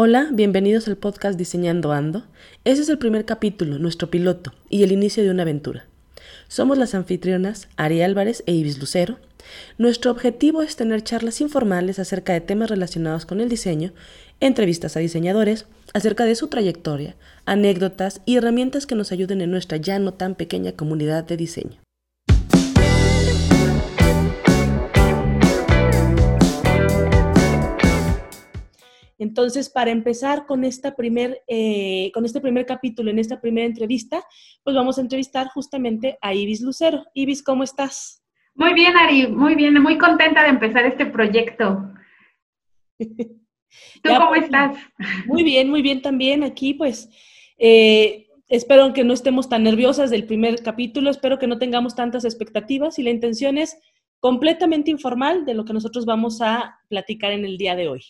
Hola, bienvenidos al podcast Diseñando Ando. Ese es el primer capítulo, nuestro piloto y el inicio de una aventura. Somos las anfitrionas Ari Álvarez e Ibis Lucero. Nuestro objetivo es tener charlas informales acerca de temas relacionados con el diseño, entrevistas a diseñadores, acerca de su trayectoria, anécdotas y herramientas que nos ayuden en nuestra ya no tan pequeña comunidad de diseño. Entonces, para empezar con, esta primer, eh, con este primer capítulo, en esta primera entrevista, pues vamos a entrevistar justamente a Ibis Lucero. Ibis, ¿cómo estás? Muy bien, Ari, muy bien, muy contenta de empezar este proyecto. ¿Tú cómo pues, estás? Muy bien, muy bien también. Aquí, pues, eh, espero que no estemos tan nerviosas del primer capítulo, espero que no tengamos tantas expectativas y la intención es completamente informal de lo que nosotros vamos a platicar en el día de hoy.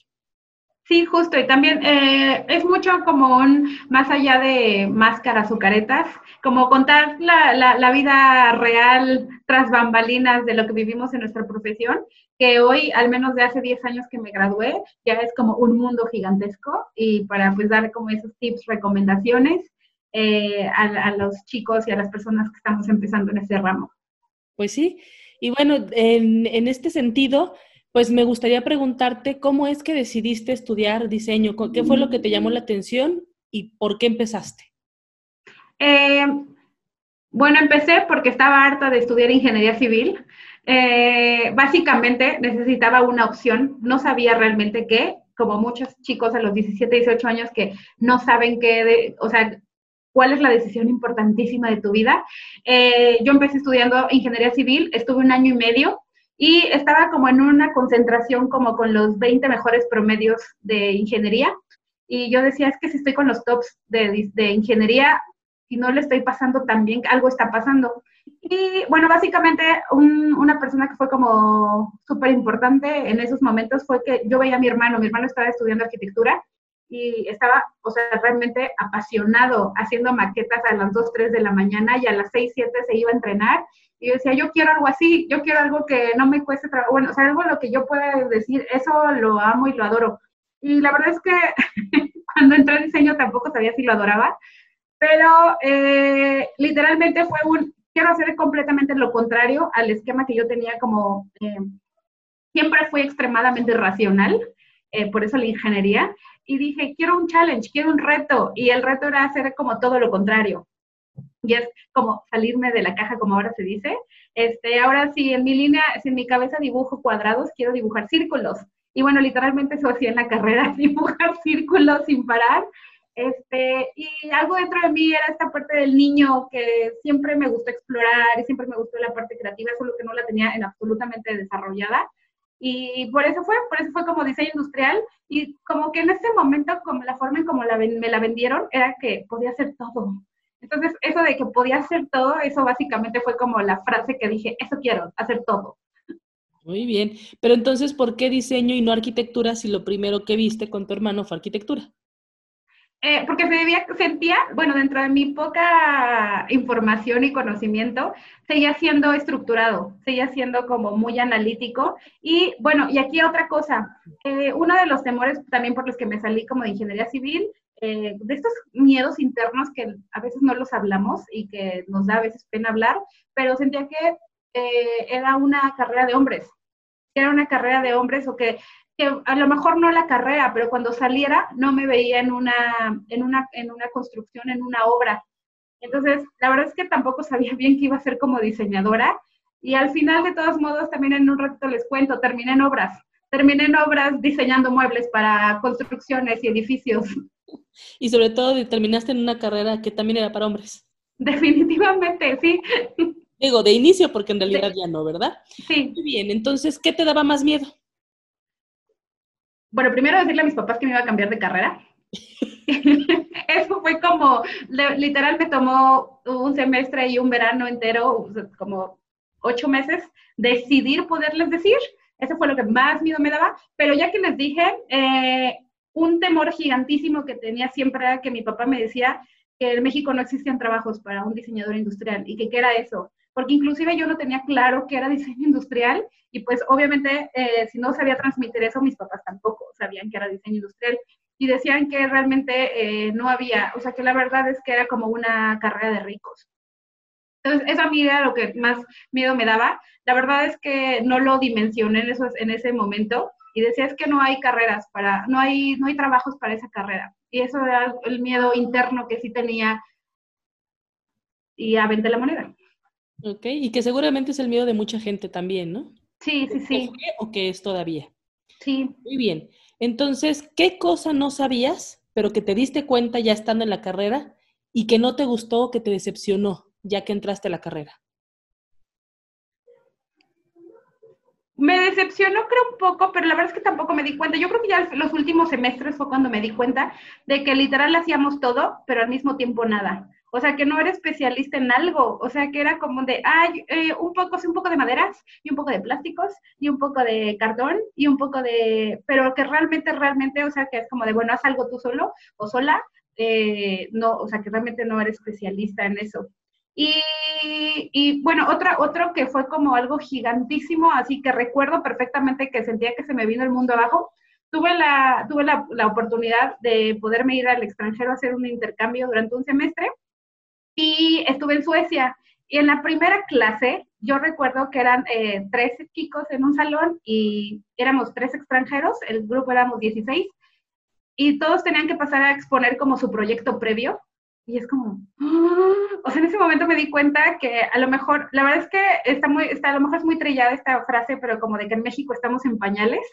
Sí, justo, y también eh, es mucho como un, más allá de máscaras o caretas, como contar la, la, vida real tras bambalinas de lo que vivimos en nuestra profesión, que hoy, al menos de hace 10 años que me gradué, ya es como un mundo gigantesco y para pues dar como esos tips, recomendaciones eh, a, los chicos y a las personas que estamos empezando en ese ramo. Pues sí, y bueno, en, en este sentido, pues me gustaría preguntarte cómo es que decidiste estudiar diseño, qué fue lo que te llamó la atención y por qué empezaste. Eh, bueno, empecé porque estaba harta de estudiar ingeniería civil. Eh, básicamente necesitaba una opción, no sabía realmente qué, como muchos chicos a los 17, 18 años que no saben qué, o sea, cuál es la decisión importantísima de tu vida. Eh, yo empecé estudiando ingeniería civil, estuve un año y medio, y estaba como en una concentración como con los 20 mejores promedios de ingeniería y yo decía, es que si estoy con los tops de, ingeniería y no le estoy pasando tan bien, algo está pasando. Y bueno, básicamente una persona que fue como súper importante en esos momentos fue que yo veía a mi hermano, mi hermano estaba estudiando arquitectura y estaba, o sea, realmente apasionado haciendo maquetas a las 2, 3 de la mañana y a las 6, 7 se iba a entrenar y yo decía, yo quiero algo así, yo quiero algo que no me cueste trabajo, bueno, o sea, algo lo que yo pueda decir, eso lo amo y lo adoro. Y la verdad es que cuando entré en diseño tampoco sabía si lo adoraba, pero eh, literalmente fue un, quiero hacer completamente lo contrario al esquema que yo tenía como, eh, siempre fui extremadamente racional, eh, por eso la ingeniería, y dije, quiero un challenge, quiero un reto, y el reto era hacer como todo lo contrario y es como salirme de la caja, como ahora se dice. Este, ahora sí, en mi línea, si en mi cabeza dibujo cuadrados, quiero dibujar círculos. Y bueno, literalmente eso hacía en la carrera, dibujar círculos sin parar. Este, y algo dentro de mí era esta parte del niño que siempre me gustó explorar y siempre me gustó la parte creativa, solo que no la tenía en absolutamente desarrollada. Y por eso fue, por eso fue como diseño industrial. Y como que en ese momento, como la forma en como la, me la vendieron, era que podía hacer todo. Entonces, eso de que podía hacer todo, eso básicamente fue como la frase que dije, eso quiero, hacer todo. Muy bien, pero entonces, ¿por qué diseño y no arquitectura si lo primero que viste con tu hermano fue arquitectura? Eh, porque se sentía, bueno, dentro de mi poca información y conocimiento, seguía siendo estructurado, seguía siendo como muy analítico. Y bueno, y aquí otra cosa, eh, uno de los temores también por los que me salí como de ingeniería civil eh, de estos miedos internos que a veces no los hablamos y que nos da a veces pena hablar, pero sentía que eh, era una carrera de hombres, que era una carrera de hombres o que, a lo mejor no la carrera, pero cuando saliera no me veía en una, en una, en una construcción, en una obra. Entonces, la verdad es que tampoco sabía bien que iba a ser como diseñadora y al final, de todos modos, también en un ratito les cuento, terminé en obras. Terminé en obras diseñando muebles para construcciones y edificios. Y sobre todo terminaste en una carrera que también era para hombres. Definitivamente, sí. Digo, de inicio, porque en realidad ya no, ¿verdad? Sí. Muy bien, entonces, ¿qué te daba más miedo? Bueno, primero decirle a mis papás que me iba a cambiar de carrera. Eso fue como, literal me tomó un semestre y un verano entero, como ocho meses, decidir poderles decir. Eso fue lo que más miedo me daba. Pero ya que les dije, eh, un temor gigantísimo que tenía siempre era que mi papá me decía que en México no existían trabajos para un diseñador industrial y que qué era eso. Porque inclusive yo no tenía claro qué era diseño industrial y pues obviamente eh, si no sabía transmitir eso, mis papás tampoco sabían que era diseño industrial. y decían que realmente eh, no había, o sea, que la verdad es que era como una carrera de ricos. Entonces, eso a mí era lo que más miedo me daba. La verdad es que no lo dimensioné en, ese momento y decía es que no hay carreras para, no hay, no hay trabajos para esa carrera. Y eso era el miedo interno que sí tenía y aventé la moneda. Ok, y que seguramente es el miedo de mucha gente también, ¿no? Sí, sí, sí. ¿O que es todavía? Sí. Muy bien. Entonces, ¿qué cosa no sabías, pero que te diste cuenta ya estando en la carrera y que no te gustó o que te decepcionó ya que entraste a la carrera? Me decepcionó creo un poco, pero la verdad es que tampoco me di cuenta. Yo creo que ya los últimos semestres fue cuando me di cuenta de que literal hacíamos todo, pero al mismo tiempo nada. O sea, que no era especialista en algo, o sea, que era como de, ay, eh, un poco, sí, un poco de maderas y un poco de plásticos y un poco de cartón y un poco de, pero que realmente, realmente, o sea, que es como de, bueno, haz algo tú solo o sola, eh, no, o sea, que realmente no eres especialista en eso. Y, bueno, otra, otro que fue como algo gigantísimo, así que recuerdo perfectamente que sentía que se me vino el mundo abajo. Tuve la, tuve la, la oportunidad de poderme ir al extranjero a hacer un intercambio durante un semestre y estuve en Suecia. Y en la primera clase, yo recuerdo que eran eh, tres chicos en un salón y éramos tres extranjeros, el grupo éramos 16, y todos tenían que pasar a exponer como su proyecto previo. Y es como, ¡ah! o sea, en ese momento me di cuenta que a lo mejor, la verdad es que está muy, está, a lo mejor es muy trillada esta frase, pero como de que en México estamos en pañales.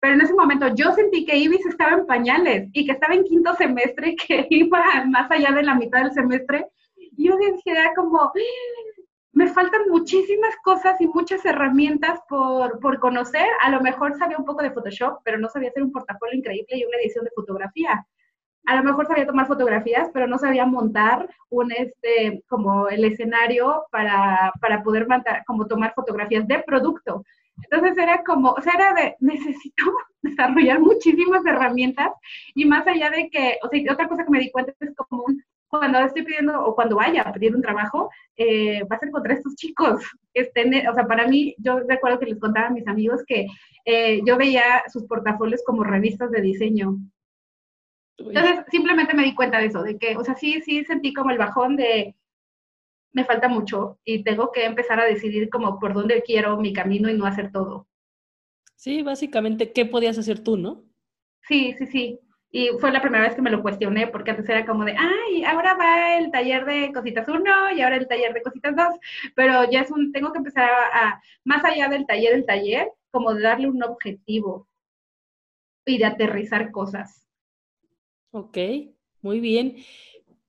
Pero en ese momento yo sentí que Ibis estaba en pañales y que estaba en quinto semestre y que iba más allá de la mitad del semestre yo decía como, me faltan muchísimas cosas y muchas herramientas por, por, conocer. A lo mejor sabía un poco de Photoshop, pero no sabía hacer un portafolio increíble y una edición de fotografía. A lo mejor sabía tomar fotografías, pero no sabía montar un, este, como el escenario para, para poder montar, como tomar fotografías de producto. Entonces era como, o era de, necesito desarrollar muchísimas herramientas y más allá de que, o sea, otra cosa que me di cuenta es como cuando estoy pidiendo o cuando vaya a pedir un trabajo, eh, vas a encontrar estos chicos. Estén, o sea, para mí, yo recuerdo que les contaba a mis amigos que eh, yo veía sus portafolios como revistas de diseño. Entonces, simplemente me di cuenta de eso, de que, o sea, sí, sí sentí como el bajón de, me falta mucho y tengo que empezar a decidir como por dónde quiero mi camino y no hacer todo. Sí, básicamente, ¿qué podías hacer tú, no? Sí, sí, sí. Y fue la primera vez que me lo cuestioné, porque antes era como de, ay, ahora va el taller de cositas 1 y ahora el taller de cositas 2, pero ya es un, tengo que empezar a, más allá del taller, el taller, como de darle un objetivo y de aterrizar cosas. Ok, muy bien.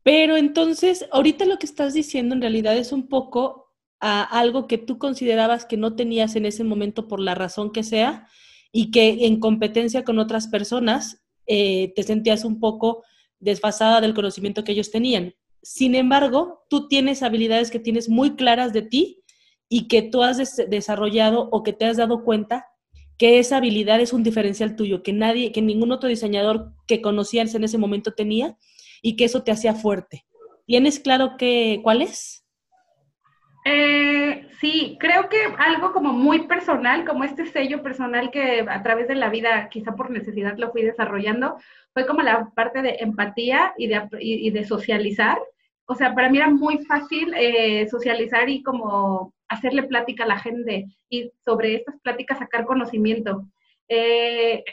Pero entonces, ahorita lo que estás diciendo en realidad es un poco a algo que tú considerabas que no tenías en ese momento por la razón que sea y que en competencia con otras personas eh, te sentías un poco desfasada del conocimiento que ellos tenían. Sin embargo, tú tienes habilidades que tienes muy claras de ti y que tú has desarrollado o que te has dado cuenta que esa habilidad es un diferencial tuyo, que nadie, que ningún otro diseñador que conocías en ese momento tenía y que eso te hacía fuerte. ¿Tienes claro que, cuál es? Eh, sí, creo que algo como muy personal, como este sello personal que a través de la vida, quizá por necesidad lo fui desarrollando, fue como la parte de empatía y de, socializar. O sea, para mí era muy fácil eh, socializar y como hacerle plática a la gente y sobre estas pláticas sacar conocimiento. Eh,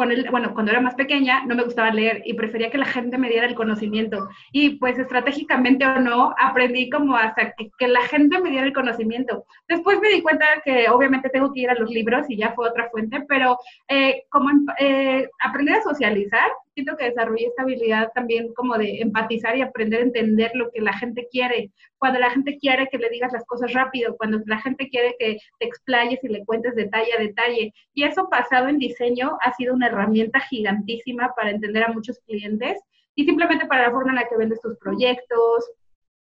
con el, bueno, cuando era más pequeña no me gustaba leer y prefería que la gente me diera el conocimiento. Y pues estratégicamente o no, aprendí como hasta que, que, la gente me diera el conocimiento. Después me di cuenta que obviamente tengo que ir a los libros y ya fue otra fuente, pero eh, como eh, aprender a socializar siento que desarrollé esta habilidad también como de empatizar y aprender a entender lo que la gente quiere. Cuando la gente quiere que le digas las cosas rápido, cuando la gente quiere que te explayes y le cuentes detalle a detalle. Y eso pasado en diseño ha sido una herramienta gigantísima para entender a muchos clientes y simplemente para la forma en la que vendes tus proyectos,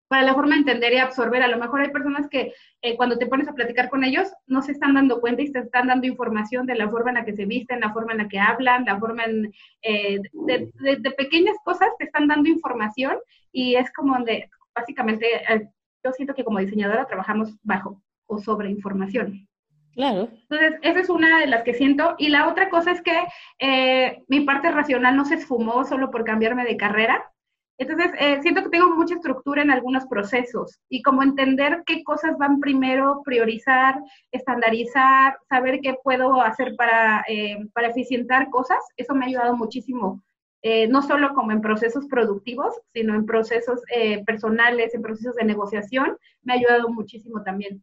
para la forma de entender y absorber. A lo mejor hay personas que eh, cuando te pones a platicar con ellos no se están dando cuenta y te están dando información de la forma en la que se visten, la forma en la que hablan, la forma en, eh, de, pequeñas cosas te están dando información y es como de, básicamente, eh, yo siento que como diseñadora trabajamos bajo o sobre información. Claro. Entonces, esa es una de las que siento. Y la otra cosa es que mi parte racional no se esfumó solo por cambiarme de carrera. Entonces, eh, siento que tengo mucha estructura en algunos procesos y como entender qué cosas van primero, priorizar, estandarizar, saber qué puedo hacer para, eh, para eficientar cosas, eso me ha ayudado muchísimo. no solo como en procesos productivos, sino en procesos personales, en procesos de negociación, me ha ayudado muchísimo también.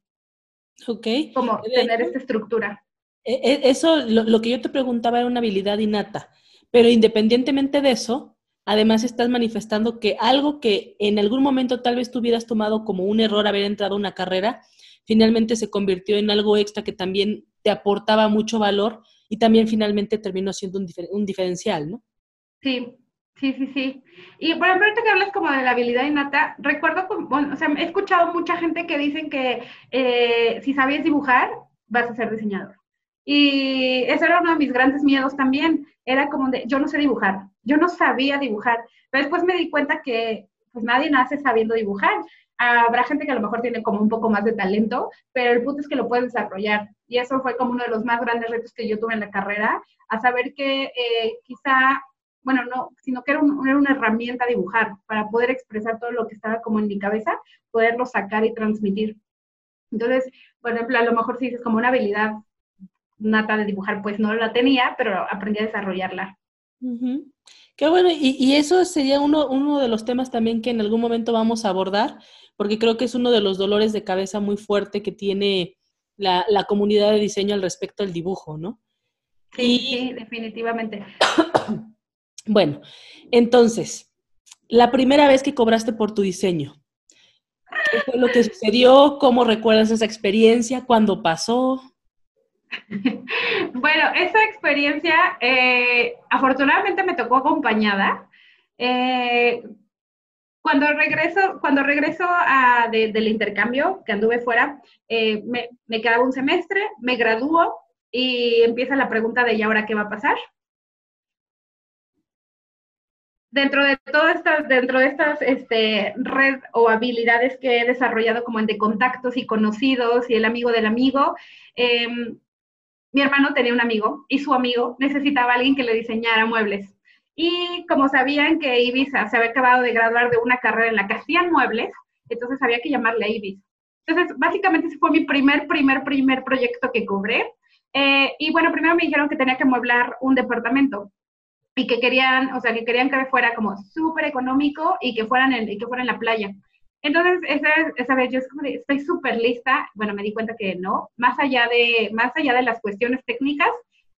Ok. Como tener esta estructura. E, e, eso, lo, que yo te preguntaba era una habilidad innata, pero independientemente de eso, además estás manifestando que algo que en algún momento tal vez tú hubieras tomado como un error haber entrado a una carrera, finalmente se convirtió en algo extra que también te aportaba mucho valor y también finalmente terminó siendo un, diferencial, ¿no? Sí, Sí, sí, sí. Y por ejemplo, ahorita que hablas como de la habilidad innata, recuerdo, bueno, o sea, he escuchado mucha gente que dicen que eh, si sabías dibujar, vas a ser diseñador. Y eso era uno de mis grandes miedos también. Era como de, yo no sé dibujar, yo no sabía dibujar. Pero después me di cuenta que pues nadie nace sabiendo dibujar. Habrá gente que a lo mejor tiene como un poco más de talento, pero el punto es que lo puedes desarrollar. Y eso fue como uno de los más grandes retos que yo tuve en la carrera, a saber que eh, quizá bueno, no, sino que era, una herramienta dibujar para poder expresar todo lo que estaba como en mi cabeza, poderlo sacar y transmitir. Entonces, por ejemplo, a lo mejor si dices como una habilidad nata de dibujar, pues no la tenía, pero aprendí a desarrollarla. Qué bueno, y, eso sería uno, uno de los temas también que en algún momento vamos a abordar, porque creo que es uno de los dolores de cabeza muy fuerte que tiene la, comunidad de diseño al respecto del dibujo, ¿no? Sí, sí, definitivamente. Bueno, entonces, la primera vez que cobraste por tu diseño, ¿qué fue lo que sucedió? ¿Cómo recuerdas esa experiencia? ¿Cuándo pasó? Bueno, esa experiencia eh, afortunadamente me tocó acompañada. Eh, cuando regreso, cuando regreso del intercambio, que anduve fuera, eh, me, me, quedaba un semestre, me gradúo y empieza la pregunta de ¿y ahora qué va a pasar? dentro de todas estas, dentro de estas este, red o habilidades que he desarrollado como en de contactos y conocidos y el amigo del amigo, em, mi hermano tenía un amigo y su amigo necesitaba a alguien que le diseñara muebles. Y como sabían que Ibiza se había acabado de graduar de una carrera en la que hacían muebles, entonces había que llamarle a Ibis. Entonces, básicamente ese fue mi primer, primer, primer proyecto que cobré. Eh, y bueno, primero me dijeron que tenía que mueblar un departamento y que querían, o sea, que querían que fuera como súper económico y que fueran en, y que fuera en la playa. Entonces, esa, esa vez yo estoy súper lista, bueno, me di cuenta que no, más allá, de, más allá de las cuestiones técnicas,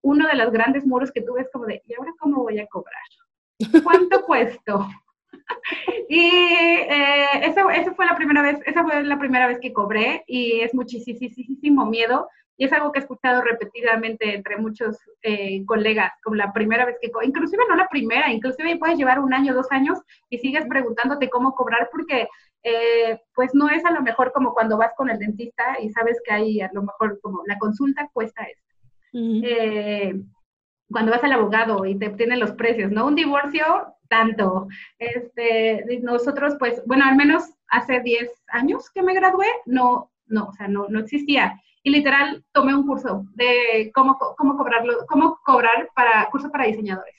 uno de los grandes muros que tuve es como de, ¿y ahora cómo voy a cobrar? ¿Cuánto cuesto? y eh, esa, esa, fue la primera vez, esa fue la primera vez que cobré y es muchísimo miedo y es algo que he escuchado repetidamente entre muchos eh, colegas, como la primera vez que, inclusive no la primera, inclusive puedes llevar un año, dos años y sigues preguntándote cómo cobrar porque eh, pues no es a lo mejor como cuando vas con el dentista y sabes que hay a lo mejor como la consulta cuesta esto. Eh, cuando vas al abogado y te obtienen los precios, ¿no? Un divorcio, tanto. Este, nosotros, pues, bueno, al menos hace 10 años que me gradué, no, no, o sea, no, no existía y literal tomé un curso de cómo, cómo, cobrarlo, cómo cobrar para curso para diseñadores.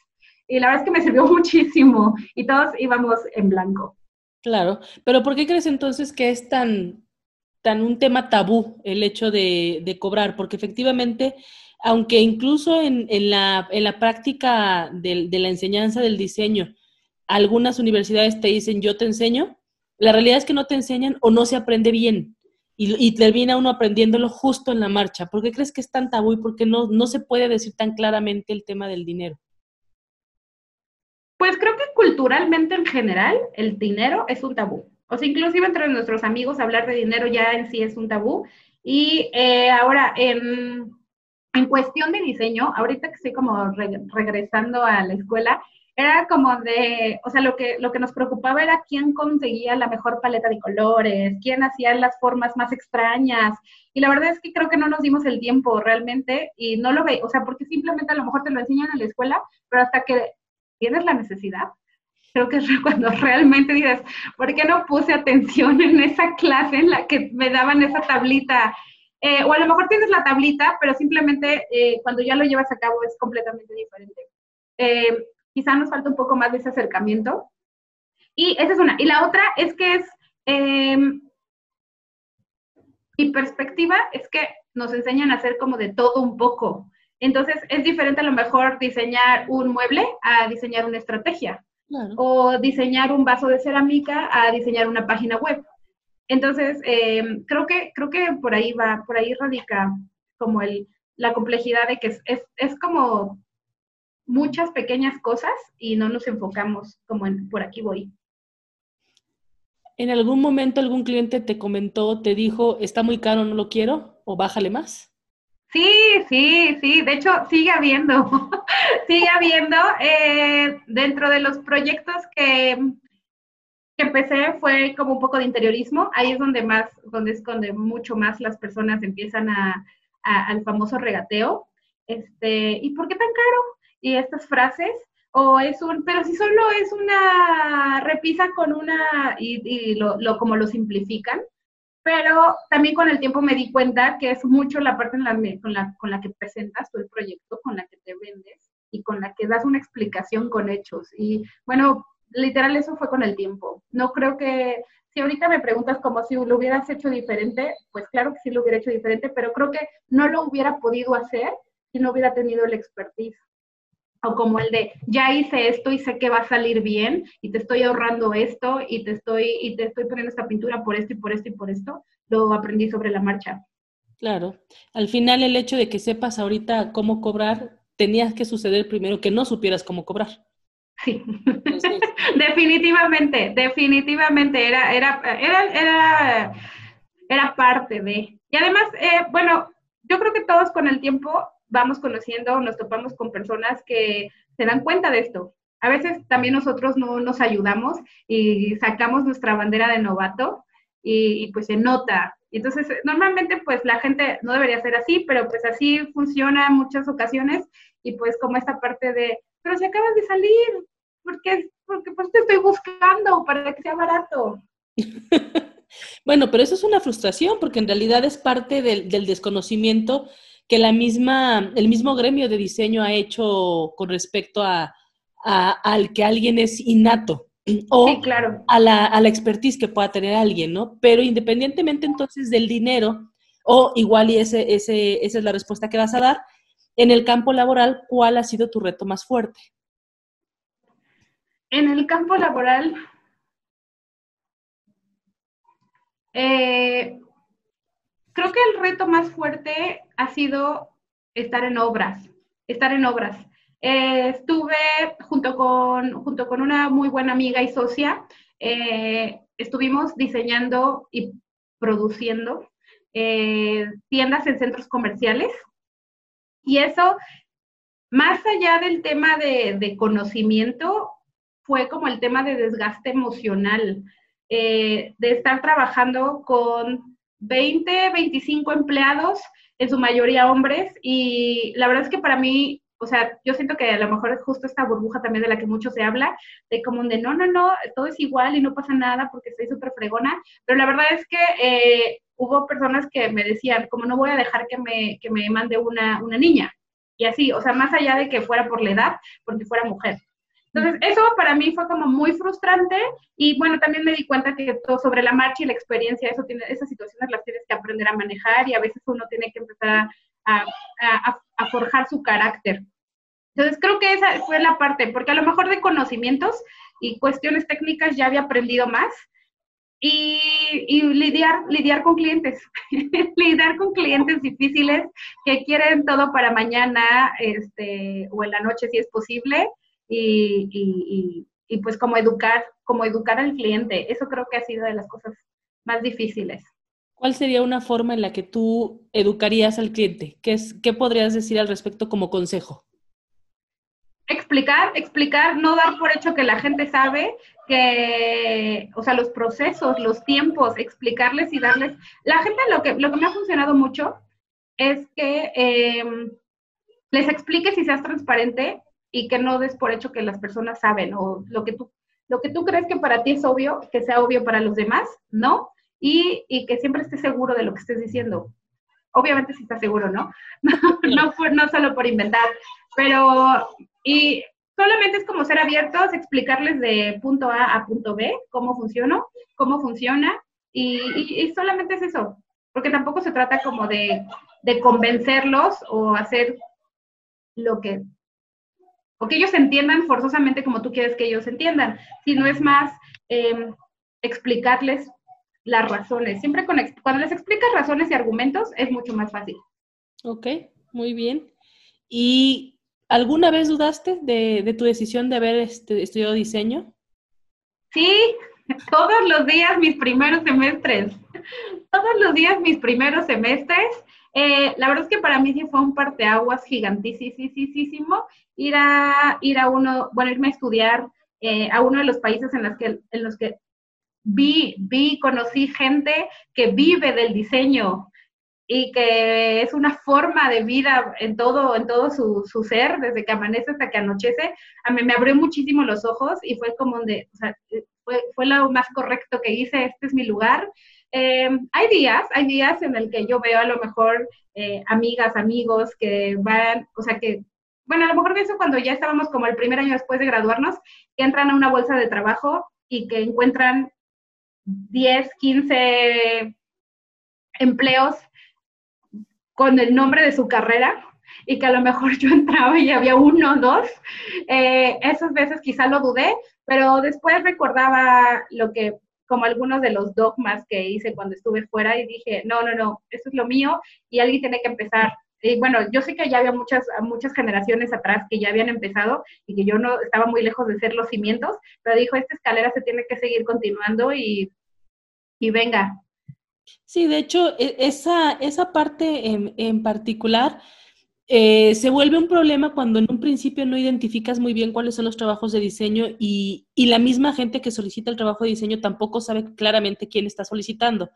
Y la verdad es que me sirvió muchísimo y todos íbamos en blanco. Claro, pero ¿por qué crees entonces que es tan, tan un tema tabú el hecho de, de cobrar? Porque efectivamente, aunque incluso en, en, la, en la, práctica de, de la enseñanza del diseño, algunas universidades te dicen yo te enseño, la realidad es que no te enseñan o no se aprende bien y, termina uno aprendiéndolo justo en la marcha. ¿Por qué crees que es tan tabú y por qué no, no se puede decir tan claramente el tema del dinero? Pues creo que culturalmente en general el dinero es un tabú. O sea, inclusive entre nuestros amigos hablar de dinero ya en sí es un tabú. Y eh, ahora, en, en, cuestión de diseño, ahorita que estoy como regresando a la escuela, era como de, o sea, lo que, lo que nos preocupaba era quién conseguía la mejor paleta de colores, quién hacía las formas más extrañas. Y la verdad es que creo que no nos dimos el tiempo realmente y no lo ve, o sea, porque simplemente a lo mejor te lo enseñan en la escuela, pero hasta que tienes la necesidad, creo que es cuando realmente dices, ¿por qué no puse atención en esa clase en la que me daban esa tablita? Eh, o a lo mejor tienes la tablita, pero simplemente eh, cuando ya lo llevas a cabo es completamente diferente. Eh, quizá nos falta un poco más de ese acercamiento. Y esa es una. Y la otra es que es, em, mi perspectiva es que nos enseñan a hacer como de todo un poco. Entonces es diferente a lo mejor diseñar un mueble a diseñar una estrategia. O diseñar un vaso de cerámica a diseñar una página web. Entonces, em, creo, que, creo que por ahí va, por ahí radica como el, la complejidad de que es, es, es como muchas pequeñas cosas y no nos enfocamos como en por aquí voy. ¿En algún momento algún cliente te comentó, te dijo, está muy caro, no lo quiero o bájale más? Sí, sí, sí, de hecho sigue habiendo, sigue habiendo. Eh, dentro de los proyectos que, que empecé fue como un poco de interiorismo, ahí es donde más, donde es donde mucho más las personas empiezan a, al famoso regateo. Este, ¿y por qué tan caro? Y estas frases, o es un, pero si solo es una repisa con una, y, y lo, lo, como lo simplifican, pero también con el tiempo me di cuenta que es mucho la parte en la, con, la, con la que presentas tú el proyecto, con la que te vendes y con la que das una explicación con hechos. Y bueno, literal eso fue con el tiempo. No creo que, si ahorita me preguntas como si lo hubieras hecho diferente, pues claro que sí lo hubiera hecho diferente, pero creo que no lo hubiera podido hacer si no hubiera tenido el expertise. O como el de, ya hice esto y sé que va a salir bien y te estoy ahorrando esto y te estoy, y te estoy poniendo esta pintura por esto y por esto y por esto, lo aprendí sobre la marcha. Claro. Al final el hecho de que sepas ahorita cómo cobrar, tenías que suceder primero que no supieras cómo cobrar. Sí, definitivamente, definitivamente era, era, era, era, era parte de. Y además, eh, bueno, yo creo que todos con el tiempo vamos conociendo, nos topamos con personas que se dan cuenta de esto. A veces también nosotros no nos ayudamos y sacamos nuestra bandera de novato y, y pues se nota. Entonces, normalmente pues la gente no debería ser así, pero pues así funciona en muchas ocasiones y pues como esta parte de, pero si acabas de salir, porque, porque pues te estoy buscando para que sea barato. bueno, pero eso es una frustración porque en realidad es parte del, del desconocimiento que la misma, el mismo gremio de diseño ha hecho con respecto a, al que alguien es innato o claro. a, la, a la expertise que pueda tener alguien, ¿no? Pero independientemente entonces del dinero, o igual y ese, ese, esa es la respuesta que vas a dar, en el campo laboral, ¿cuál ha sido tu reto más fuerte? En el campo laboral, eh, creo que el reto más fuerte ha sido estar en obras, estar en obras. Eh, estuve junto con, junto con una muy buena amiga y socia, eh, estuvimos diseñando y produciendo tiendas en centros comerciales y eso, más allá del tema de, conocimiento, fue como el tema de desgaste emocional, eh, de estar trabajando con 20, 25 empleados, en su mayoría hombres, y la verdad es que para mí, o sea, yo siento que a lo mejor es justo esta burbuja también de la que mucho se habla, de como de no, no, no, todo es igual y no pasa nada porque estoy súper fregona, pero la verdad es que eh, hubo personas que me decían, como no voy a dejar que me, que me mande una, una niña. Y así, o sea, más allá de que fuera por la edad, porque fuera mujer. Entonces, eso para mí fue como muy frustrante y bueno, también me di cuenta que todo sobre la marcha y la experiencia, eso tiene, esas situaciones las tienes que aprender a manejar y a veces uno tiene que empezar a, forjar su carácter. Entonces, creo que esa fue la parte, porque a lo mejor de conocimientos y cuestiones técnicas ya había aprendido más, y, lidiar, lidiar con clientes, lidiar con clientes difíciles que quieren todo para mañana este, o en la noche si es posible y, y, y, pues como educar, como educar al cliente. Eso creo que ha sido de las cosas más difíciles. ¿Cuál sería una forma en la que tú educarías al cliente? ¿Qué, es, qué podrías decir al respecto como consejo? explicar, explicar, no dar por hecho que la gente sabe que, o sea, los procesos, los tiempos, explicarles y darles. La gente lo que, lo que me ha funcionado mucho es que em, les expliques y seas transparente y que no des por hecho que las personas saben o lo que tú, lo que tú crees que para ti es obvio, que sea obvio para los demás, ¿no? Y, y que siempre estés seguro de lo que estés diciendo. obviamente si está seguro, ¿no? no, no solo por inventar, pero, y solamente es como ser abiertos, explicarles de punto A a punto B cómo funciona, cómo funciona, y, solamente es eso, porque tampoco se trata como de, de convencerlos o hacer lo que o que ellos entiendan forzosamente como tú quieres que ellos entiendan, sino es más em, explicarles las razones. Siempre con, cuando les explicas razones y argumentos es mucho más fácil. Ok, muy bien. ¿Y alguna vez dudaste de, tu decisión de haber este, estudiado diseño? Sí, todos los días mis primeros semestres. Todos los días mis primeros semestres. Eh, la verdad es que para mí sí fue un parteaguas gigantísimo ir a, ir a uno, bueno, irme a estudiar eh, a uno de los países en los que, en los que vi, vi, conocí gente que vive del diseño y que es una forma de vida en todo, en todo su, su ser, desde que amanece hasta que anochece, a mí me abrió muchísimo los ojos y fue como de, o sea, fue, fue lo más correcto que hice, este es mi lugar. Eh, hay días, hay días en el que yo veo a lo mejor eh, amigas, amigos que van, o sea, que, bueno, a lo mejor eso cuando ya estábamos como el primer año después de graduarnos, que entran a una bolsa de trabajo y que encuentran 10, 15 empleos con el nombre de su carrera y que a lo mejor yo entraba y había uno o dos. Eh, esas veces quizá lo dudé, pero después recordaba lo que, como algunos de los dogmas que hice cuando estuve fuera y dije, no, no, no, eso es lo mío y alguien tiene que empezar. Y bueno, yo sé que ya había muchas, muchas generaciones atrás que ya habían empezado y que yo no estaba muy lejos de ser los cimientos, pero dijo, esta escalera se tiene que seguir continuando y y venga. Sí, de hecho, e, esa, esa parte en, particular eh, se vuelve un problema cuando en un principio no identificas muy bien cuáles son los trabajos de diseño y, y, la misma gente que solicita el trabajo de diseño tampoco sabe claramente quién está solicitando.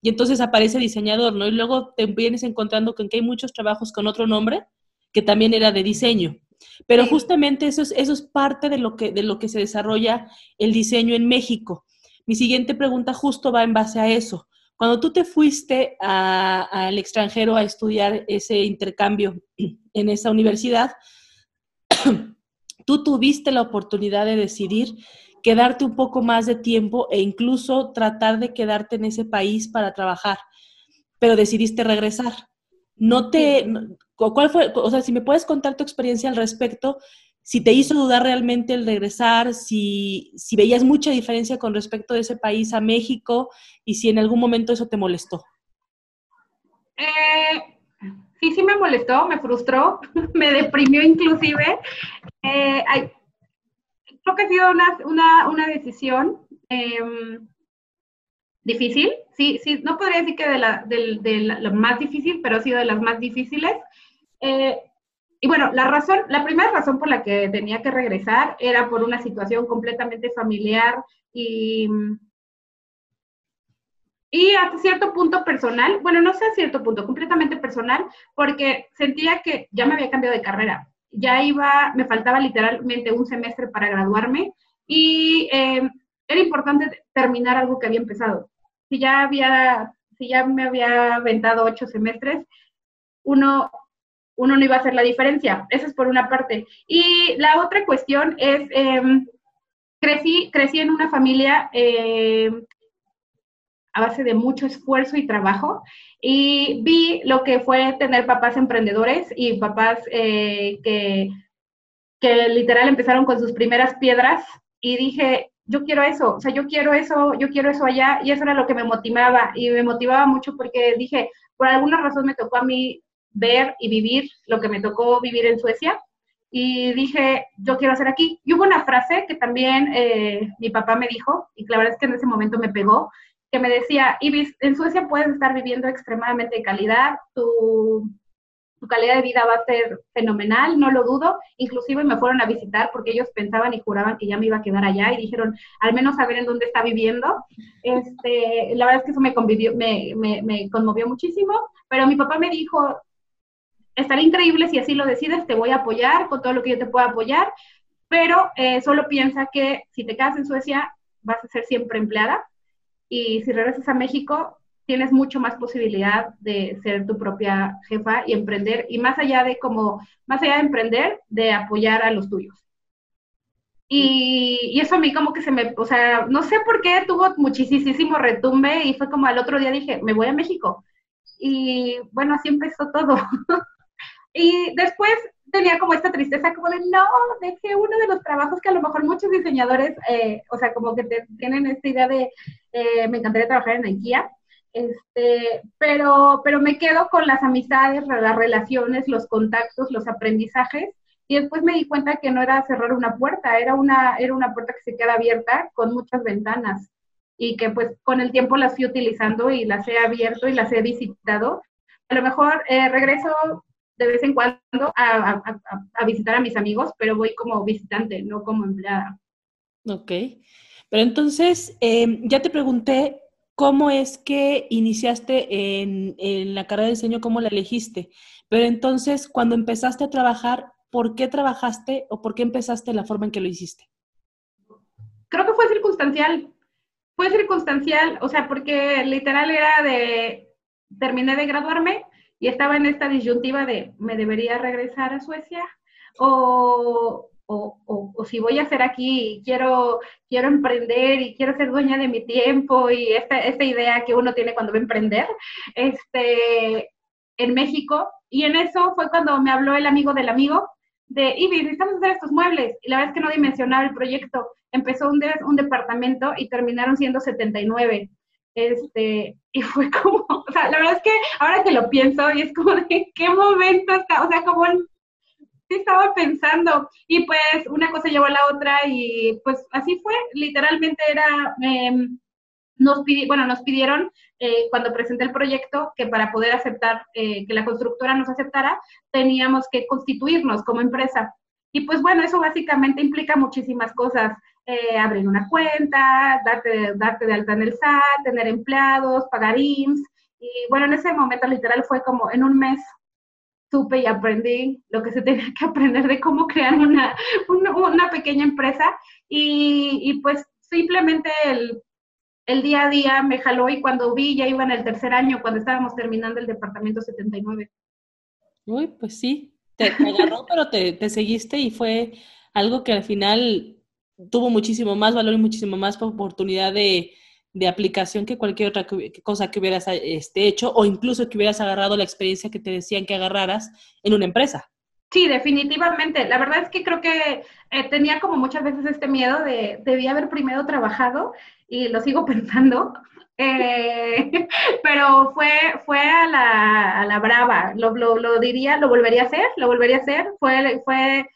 Y entonces aparece diseñador, ¿no? Y luego te vienes encontrando con que hay muchos trabajos con otro nombre que también era de diseño. Pero justamente eso es, eso es parte de lo, que, de lo que se desarrolla el diseño en México. Mi siguiente pregunta justo va en base a eso. Cuando tú te fuiste al extranjero a estudiar ese intercambio en esa universidad, tú tuviste la oportunidad de decidir quedarte un poco más de tiempo e incluso tratar de quedarte en ese país para trabajar, pero decidiste regresar. No te, ¿cuál fue, o sea, si me puedes contar tu experiencia al respecto si te hizo dudar realmente el regresar, si, si veías mucha diferencia con respecto de ese país a México y si en algún momento eso te molestó. Eh, sí, sí me molestó, me frustró, me deprimió inclusive. Eh, creo que ha sido una, una, decisión em, difícil, sí, sí, no podría decir que de la, de, la, más difícil, pero ha sido de las más difíciles. Eh, y bueno, la razón, la primera razón por la que tenía que regresar era por una situación completamente familiar y, y hasta cierto punto personal, bueno, no sé a cierto punto, completamente personal, porque sentía que ya me había cambiado de carrera, ya iba, me faltaba literalmente un semestre para graduarme y eh, era importante terminar algo que había empezado. Si ya había, si ya me había aventado ocho semestres, uno uno no iba a hacer la diferencia. Eso es por una parte. Y la otra cuestión es, em, crecí, crecí en una familia em, a base de mucho esfuerzo y trabajo y vi lo que fue tener papás emprendedores y papás eh, que, que literal empezaron con sus primeras piedras y dije, yo quiero eso, o sea, yo quiero eso, yo quiero eso allá, y eso era lo que me motivaba, y me motivaba mucho porque dije, por alguna razón me tocó a mí ver y vivir lo que me tocó vivir en Suecia. Y dije, yo quiero hacer aquí. Y hubo una frase que también eh, mi papá me dijo, y la verdad es que en ese momento me pegó, que me decía, Ibis, en Suecia puedes estar viviendo extremadamente de calidad, tu, tu calidad de vida va a ser fenomenal, no lo dudo. Inclusive me fueron a visitar porque ellos pensaban y juraban que ya me iba a quedar allá y dijeron, al menos saber en dónde está viviendo. Este, la verdad es que eso me, conmovió muchísimo, pero mi papá me dijo, estaría increíble si así lo decides, te voy a apoyar con todo lo que yo te pueda apoyar, pero eh, solo piensa que si te quedas en Suecia vas a ser siempre empleada y si regresas a México tienes mucho más posibilidad de ser tu propia jefa y emprender, y más allá de como, más allá de emprender, de apoyar a los tuyos. Y, y, eso a mí como que se me, o sea, no sé por qué tuvo muchísimo retumbe y fue como al otro día dije, me voy a México. Y bueno, así empezó todo. y después tenía como esta tristeza como de, no, dejé uno de los trabajos que a lo mejor muchos diseñadores, eh, o sea, como que tienen esta idea de, eh, me encantaría trabajar en IKEA, este, pero, pero me quedo con las amistades, las relaciones, los contactos, los aprendizajes, y después me di cuenta que no era cerrar una puerta, era una, era una puerta que se queda abierta con muchas ventanas, y que pues con el tiempo las fui utilizando y las he abierto y las he visitado. A lo mejor eh, regreso de vez en cuando a, visitar a mis amigos, pero voy como visitante, no como empleada. Ok. Pero entonces, em, ya te pregunté cómo es que iniciaste en, en, la carrera de diseño, cómo la elegiste. Pero entonces, cuando empezaste a trabajar, ¿por qué trabajaste o por qué empezaste la forma en que lo hiciste? Creo que fue circunstancial. Fue circunstancial, o sea, porque literal era de, terminé de graduarme, y estaba en esta disyuntiva de, ¿me debería regresar a Suecia? O, o, o, si voy a hacer aquí, quiero, quiero emprender y quiero ser dueña de mi tiempo y esta, esta idea que uno tiene cuando va a emprender, este, en México. Y en eso fue cuando me habló el amigo del amigo de, Ivy, necesitamos hacer estos muebles. Y la verdad es que no dimensionaba el proyecto. Empezó un, de, un departamento y terminaron siendo 79. Este, y fue como, o sea, la verdad es que ahora que lo pienso, y es como de qué momento está, o sea, como estaba pensando, y pues una cosa llevó a la otra, y pues así fue, literalmente era, em, nos bueno, nos pidieron eh, cuando presenté el proyecto que para poder aceptar, eh, que la constructora nos aceptara, teníamos que constituirnos como empresa. Y pues bueno, eso básicamente implica muchísimas cosas eh, abrir una cuenta, darte, darte de alta en el SAT, tener empleados, pagar IMSS. Y bueno, en ese momento literal fue como en un mes supe y aprendí lo que se tenía que aprender de cómo crear una, una, pequeña empresa. Y, y, pues simplemente el, el día a día me jaló y cuando vi ya iba en el tercer año, cuando estábamos terminando el departamento 79. Uy, pues sí, te, agarró, pero te, te, seguiste y fue algo que al final tuvo muchísimo más valor y muchísimo más oportunidad de, aplicación que cualquier otra cosa que hubieras este, hecho o incluso que hubieras agarrado la experiencia que te decían que agarraras en una empresa. Sí, definitivamente. La verdad es que creo que eh, tenía como muchas veces este miedo de, debía haber primero trabajado y lo sigo pensando, eh, pero fue, fue a, la, a la brava, lo, lo, lo, diría, lo volvería a hacer, lo volvería a hacer, fue, fue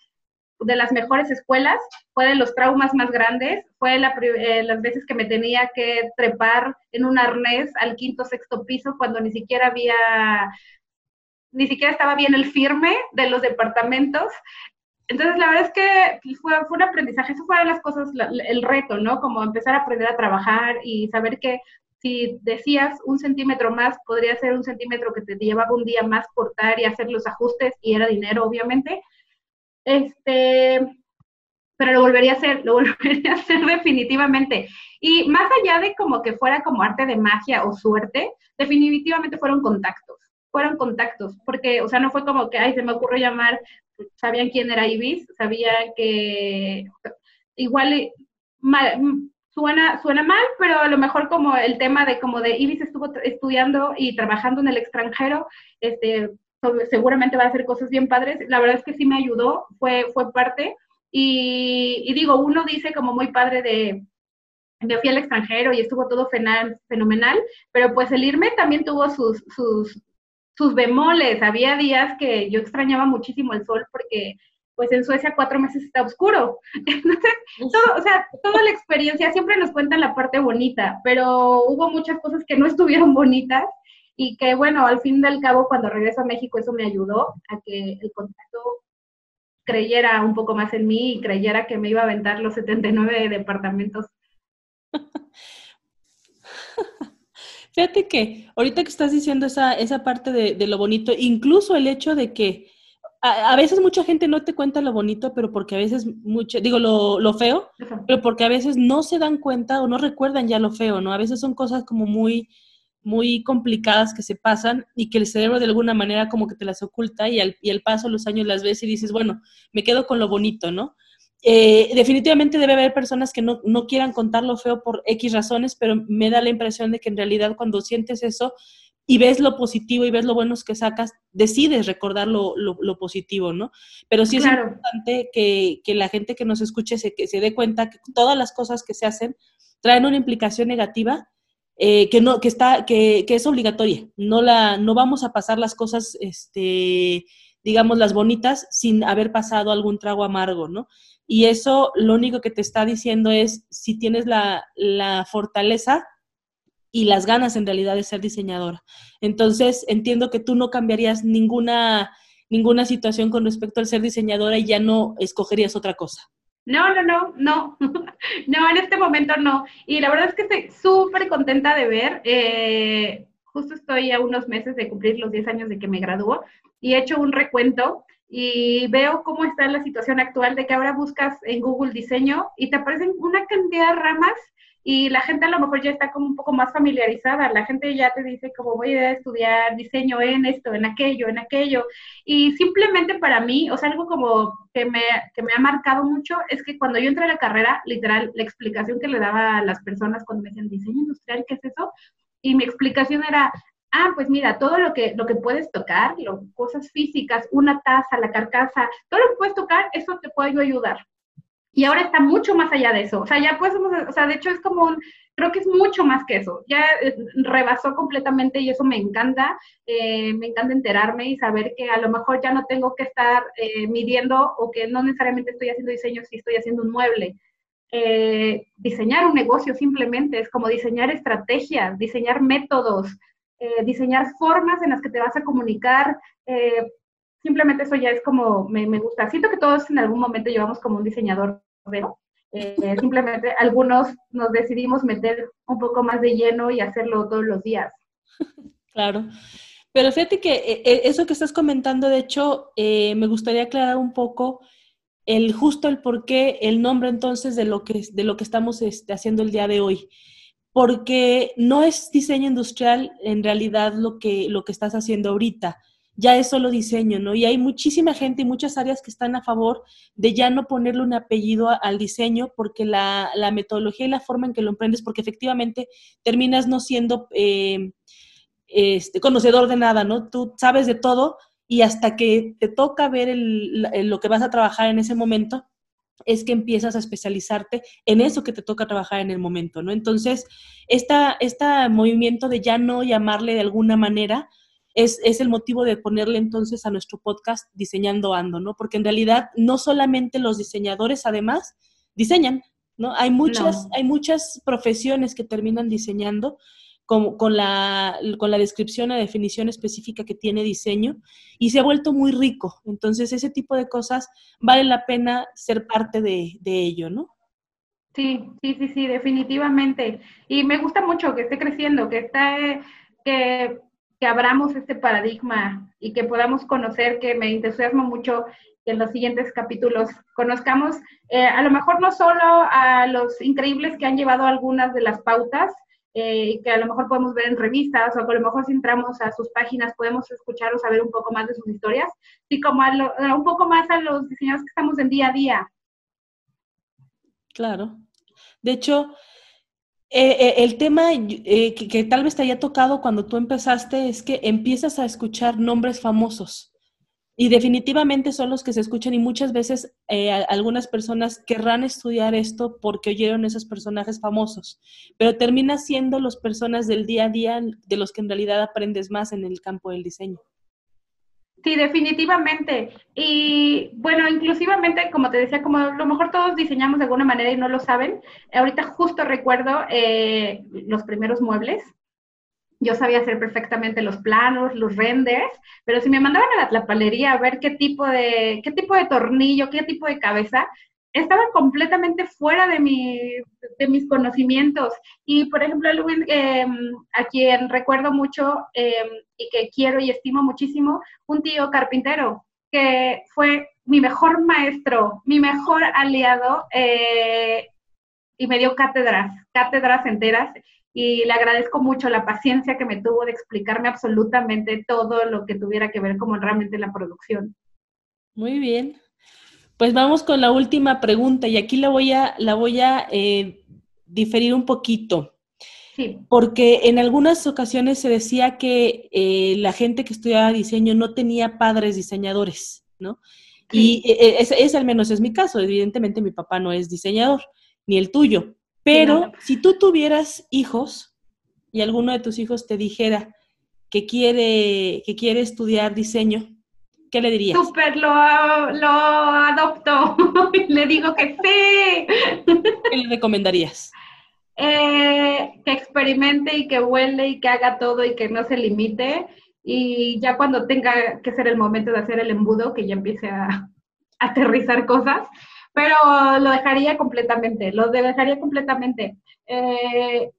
de las mejores escuelas, fue de los traumas más grandes, fue la, eh, las veces que me tenía que trepar en un arnés al quinto, sexto piso cuando ni siquiera había, ni siquiera estaba bien el firme de los departamentos. Entonces, la verdad es que fue, fue un aprendizaje, eso fue de las cosas, el reto, ¿no? Como empezar a aprender a trabajar y saber que si decías un centímetro más, podría ser un centímetro que te llevaba un día más cortar y hacer los ajustes y era dinero, obviamente, este, pero lo volvería a hacer, lo volvería a hacer definitivamente. Y más allá de como que fuera como arte de magia o suerte, definitivamente fueron contactos, fueron contactos, porque, o sea, no fue como que, ay, se me ocurrió llamar, sabían quién era Ibis, sabían que igual suena, suena mal, pero a lo mejor como el tema de como de Ibis estuvo estudiando y trabajando en el extranjero, este, seguramente va a hacer cosas bien padres. La verdad es que sí me ayudó, fue, fue parte. Y, digo, uno dice como muy padre de, me fui al extranjero y estuvo todo fenomenal, pero pues el irme también tuvo sus, sus, sus bemoles. Había días que yo extrañaba muchísimo el sol porque pues en Suecia cuatro meses está oscuro. Entonces, todo, o sea, toda la experiencia, siempre nos cuentan la parte bonita, pero hubo muchas cosas que no estuvieron bonitas y que bueno, al fin del cabo cuando regreso a México eso me ayudó a que el contacto creyera un poco más en mí y creyera que me iba a aventar los 79 departamentos. Fíjate que ahorita que estás diciendo esa, esa parte de, lo bonito, incluso el hecho de que a, veces mucha gente no te cuenta lo bonito, pero porque a veces mucho, digo lo, lo feo, pero porque a veces no se dan cuenta o no recuerdan ya lo feo, ¿no? A veces son cosas como muy, muy complicadas que se pasan y que el cerebro de alguna manera como que te las oculta y al, y al paso de los años las ves y dices, bueno, me quedo con lo bonito, ¿no? Eh, definitivamente debe haber personas que no, no, quieran contar lo feo por X razones, pero me da la impresión de que en realidad cuando sientes eso y ves lo positivo y ves lo bueno que sacas, decides recordar lo, lo, positivo, ¿no? Pero sí es importante que, que, la gente que nos escuche se, que se dé cuenta que todas las cosas que se hacen traen una implicación negativa eh, que no que está que, que, es obligatoria. No la no vamos a pasar las cosas este digamos las bonitas sin haber pasado algún trago amargo no y eso lo único que te está diciendo es si tienes la, la fortaleza y las ganas en realidad de ser diseñadora. Entonces entiendo que tú no cambiarías ninguna ninguna situación con respecto al ser diseñadora y ya no escogerías otra cosa no, no, no, no, no, en este momento no. Y la verdad es que estoy súper contenta de ver, eh, justo estoy a unos meses de cumplir los 10 años de que me graduó y he hecho un recuento y veo cómo está la situación actual de que ahora buscas en Google diseño y te aparecen una cantidad de ramas y la gente a lo mejor ya está como un poco más familiarizada, la gente ya te dice como voy a estudiar diseño en esto, en aquello, en aquello, y simplemente para mí, o sea, algo como que me, que me ha marcado mucho es que cuando yo entré a la carrera, literal, la explicación que le daba a las personas cuando me decían diseño industrial, ¿qué es eso? Y mi explicación era, ah, pues mira, todo lo que, lo que puedes tocar, lo, cosas físicas, una taza, la carcasa, todo lo que puedes tocar, eso te puede ayudar. Y ahora está mucho más allá de eso. O sea, ya pues, o sea, de hecho es como un, creo que es mucho más que eso. Ya eh, rebasó completamente y eso me encanta. Eh, me encanta enterarme y saber que a lo mejor ya no tengo que estar eh, midiendo o que no necesariamente estoy haciendo diseño si estoy haciendo un mueble. diseñar un negocio simplemente es como diseñar estrategias, diseñar métodos, diseñar formas en las que te vas a comunicar simplemente eso ya es como, me, me, gusta. Siento que todos en algún momento llevamos como un diseñador eh, simplemente algunos nos decidimos meter un poco más de lleno y hacerlo todos los días. Claro. Pero fíjate que eh, eh, eso que estás comentando, de hecho, me gustaría aclarar un poco el justo el por qué el nombre entonces de lo que, de lo que estamos este, haciendo el día de hoy. Porque no es diseño industrial en realidad lo que, lo que estás haciendo ahorita ya es solo diseño, ¿no? Y hay muchísima gente y muchas áreas que están a favor de ya no ponerle un apellido al diseño porque la, metodología y la forma en que lo emprendes, porque efectivamente terminas no siendo eh, este, conocedor de nada, ¿no? Tú sabes de todo y hasta que te toca ver lo que vas a trabajar en ese momento, es que empiezas a especializarte en eso que te toca trabajar en el momento, ¿no? Entonces, este movimiento de ya no llamarle de alguna manera, es, el motivo de ponerle entonces a nuestro podcast Diseñando Ando, ¿no? Porque en realidad no solamente los diseñadores además diseñan, ¿no? Hay muchas, hay muchas profesiones que terminan diseñando con, con, la, con la descripción, la definición específica que tiene diseño y se ha vuelto muy rico. Entonces, ese tipo de cosas vale la pena ser parte de, de ello, ¿no? Sí, sí, sí, sí, definitivamente. Y me gusta mucho que esté creciendo, que esté, que que abramos este paradigma y que podamos conocer, que me entusiasmo mucho que en los siguientes capítulos conozcamos eh, a lo mejor no solo a los increíbles que han llevado algunas de las pautas, eh, que a lo mejor podemos ver en revistas o a lo mejor si entramos a sus páginas podemos escuchar o saber un poco más de sus historias, y como a un poco más a los diseñadores que estamos en día a día. Claro. De hecho, eh, eh, el tema eh, que, tal vez te haya tocado cuando tú empezaste es que empiezas a escuchar nombres famosos y definitivamente son los que se escuchan y muchas veces algunas personas querrán estudiar esto porque oyeron esos personajes famosos, pero termina siendo los personas del día a día de los que en realidad aprendes más en el campo del diseño. Sí, definitivamente. Y bueno, inclusivamente, como te decía, como a lo mejor todos diseñamos de alguna manera y no lo saben, ahorita justo recuerdo eh, los primeros muebles. Yo sabía hacer perfectamente los planos, los renders, pero si me mandaban a la tlapalería a ver qué tipo de, qué tipo de tornillo, qué tipo de cabeza, estaba completamente fuera de, mi, de mis conocimientos. Y, por ejemplo, em, a quien recuerdo mucho em, y que quiero y estimo muchísimo, un tío carpintero, que fue mi mejor maestro, mi mejor aliado, eh, y me dio cátedras, cátedras enteras. y le agradezco mucho la paciencia que me tuvo de explicarme absolutamente todo lo que tuviera que ver como realmente la producción. Muy bien. Pues vamos con la última pregunta y aquí la voy a, la voy a eh, diferir un poquito. Sí. Porque en algunas ocasiones se decía que eh, la gente que estudiaba diseño no tenía padres diseñadores, ¿no? Y e, e, ese, al menos es mi caso. Evidentemente mi papá no es diseñador, ni el tuyo. Pero si tú tuvieras hijos y alguno de tus hijos te dijera que quiere, que quiere estudiar diseño, ¿qué le dirías? Súper, lo, lo adopto. le digo que sí. ¿Qué le recomendarías? Eh, que experimente y que huele y que haga todo y que no se limite. Y ya cuando tenga que ser el momento de hacer el embudo, que ya empiece a aterrizar cosas, pero lo dejaría completamente, lo dejaría completamente. Eh,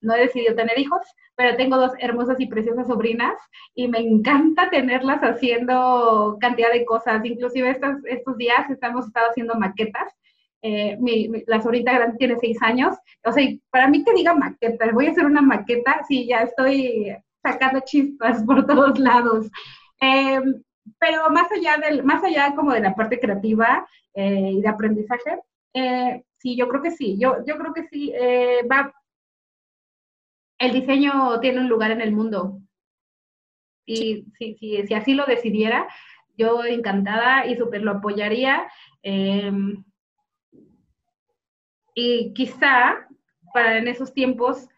no he decidido tener hijos, pero tengo dos hermosas y preciosas sobrinas y me encanta tenerlas haciendo cantidad de cosas. Inclusive estos, estos días estamos estado haciendo maquetas. Eh, mi, la sobrina grande tiene seis años. O sea, para mí que diga maqueta, voy a hacer una maqueta, sí, ya estoy sacando chispas por todos lados. Em, pero más allá, del, más allá como de la parte creativa eh, y de aprendizaje, eh, sí, yo creo que sí, yo, yo creo que sí, va, el diseño tiene un lugar en el mundo. Y si, si, si así lo decidiera, yo encantada y súper lo apoyaría. Em, y quizá para en esos tiempos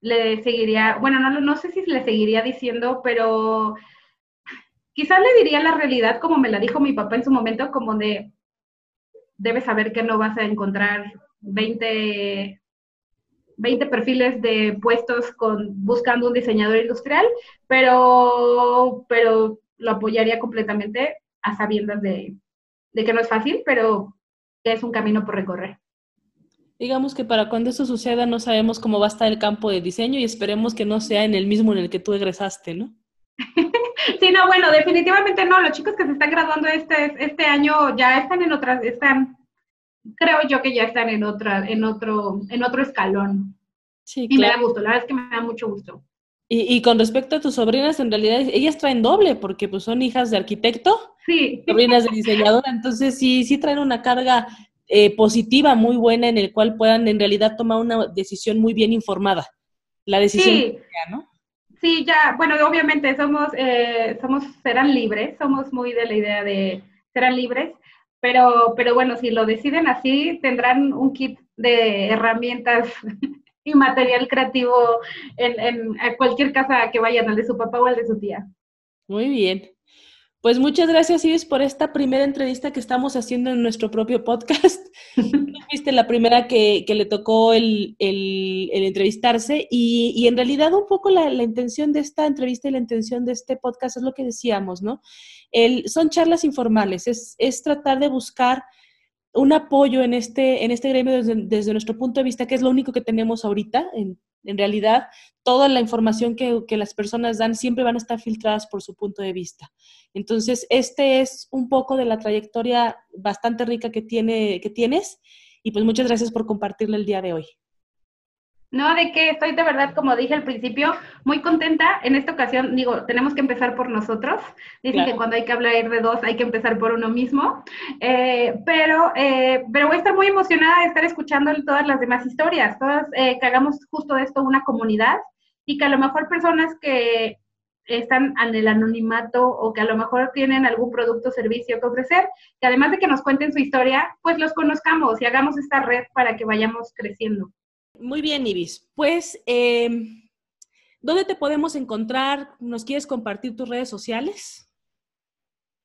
le seguiría, bueno, no, no sé si le seguiría diciendo, pero quizás le diría la realidad como me la dijo mi papá en su momento, como de, debes saber que no vas a encontrar 20, 20 perfiles de puestos con, buscando un diseñador industrial, pero, pero lo apoyaría completamente a sabiendas de, de que no es fácil, pero que es un camino por recorrer. Digamos que para cuando eso suceda no sabemos cómo va a estar el campo de diseño y esperemos que no sea en el mismo en el que tú egresaste, ¿no? Sí, no, bueno, definitivamente no. Los chicos que se están graduando este, este año ya están en otras, están, creo yo que ya están en otra, en otro, en otro escalón. Sí, y me da gusto, la verdad es que me da mucho gusto. Y, y, con respecto a tus sobrinas, en realidad ellas traen doble, porque pues son hijas de arquitecto, sí. sobrinas de diseñadora, entonces sí, sí traen una carga eh, positiva muy buena en el cual puedan en realidad tomar una decisión muy bien informada. La decisión, sí. ¿no? Sí, ya, bueno, obviamente somos, eh, somos, serán libres, somos muy de la idea de serán libres, pero, pero bueno, si lo deciden así, tendrán un kit de herramientas y material creativo en, en cualquier casa que vayan, al de su papá o al de su tía. Muy bien. Pues muchas gracias, Iris, por esta primera entrevista que estamos haciendo en nuestro propio podcast. Fuiste la primera que, le tocó el, entrevistarse y, en realidad un poco la, intención de esta entrevista y la intención de este podcast es lo que decíamos, ¿no? El, son charlas informales, es, es tratar de buscar un apoyo en este, en este gremio desde, nuestro punto de vista, que es lo único que tenemos ahorita. En, en realidad, toda la información que, que, las personas dan siempre van a estar filtradas por su punto de vista. Entonces, este es un poco de la trayectoria bastante rica que, tiene, que tienes y pues muchas gracias por compartirlo el día de hoy. No, de que estoy de verdad, como dije al principio, muy contenta. En esta ocasión, digo, tenemos que empezar por nosotros. Dicen que cuando hay que hablar de dos, hay que empezar por uno mismo. Eh, pero, eh, pero voy a estar muy emocionada de estar escuchando todas las demás historias, todas, eh, que hagamos justo de esto una comunidad y que a lo mejor personas que están en el anonimato o que a lo mejor tienen algún producto o servicio que ofrecer, que además de que nos cuenten su historia, pues los conozcamos y hagamos esta red para que vayamos creciendo. Muy bien, Ibis. Pues, em, ¿dónde te podemos encontrar? ¿Nos quieres compartir tus redes sociales?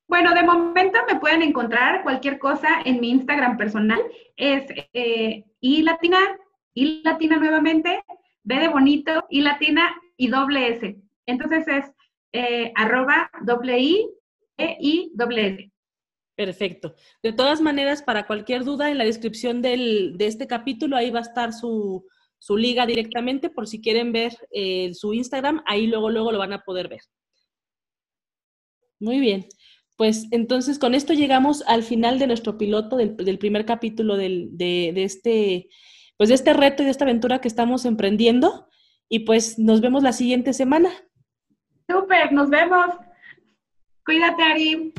Bueno, de momento me pueden encontrar cualquier cosa en mi Instagram personal. Es eh, y latina, latina nuevamente, B de bonito, y latina y doble S. Entonces es eh, arroba doble I, E, I, doble S. Perfecto. De todas maneras, para cualquier duda, en la descripción del, de este capítulo, ahí va a estar su, su liga directamente por si quieren ver eh, su Instagram, ahí luego, luego lo van a poder ver. Muy bien. Pues entonces con esto llegamos al final de nuestro piloto del, primer capítulo del, de, de, este pues de este reto y de esta aventura que estamos emprendiendo. Y pues nos vemos la siguiente semana. Súper, nos vemos. Cuídate, Ari.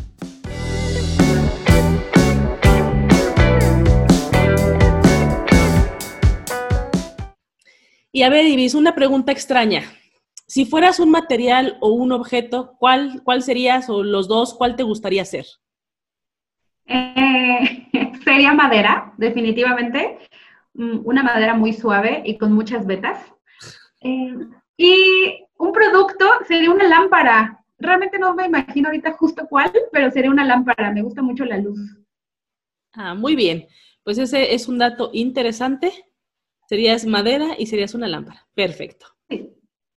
Y a ver, Ibis, una pregunta extraña. Si fueras un material o un objeto, ¿cuál, cuál serías o los dos, cuál te gustaría ser? Eh, sería madera, definitivamente. Mm, una madera muy suave y con muchas vetas. Eh, y un producto sería una lámpara. Realmente no me imagino ahorita justo cuál, pero sería una lámpara. Me gusta mucho la luz. Ah, muy bien. Pues ese es un dato interesante. Serías madera y serías una lámpara. Perfecto.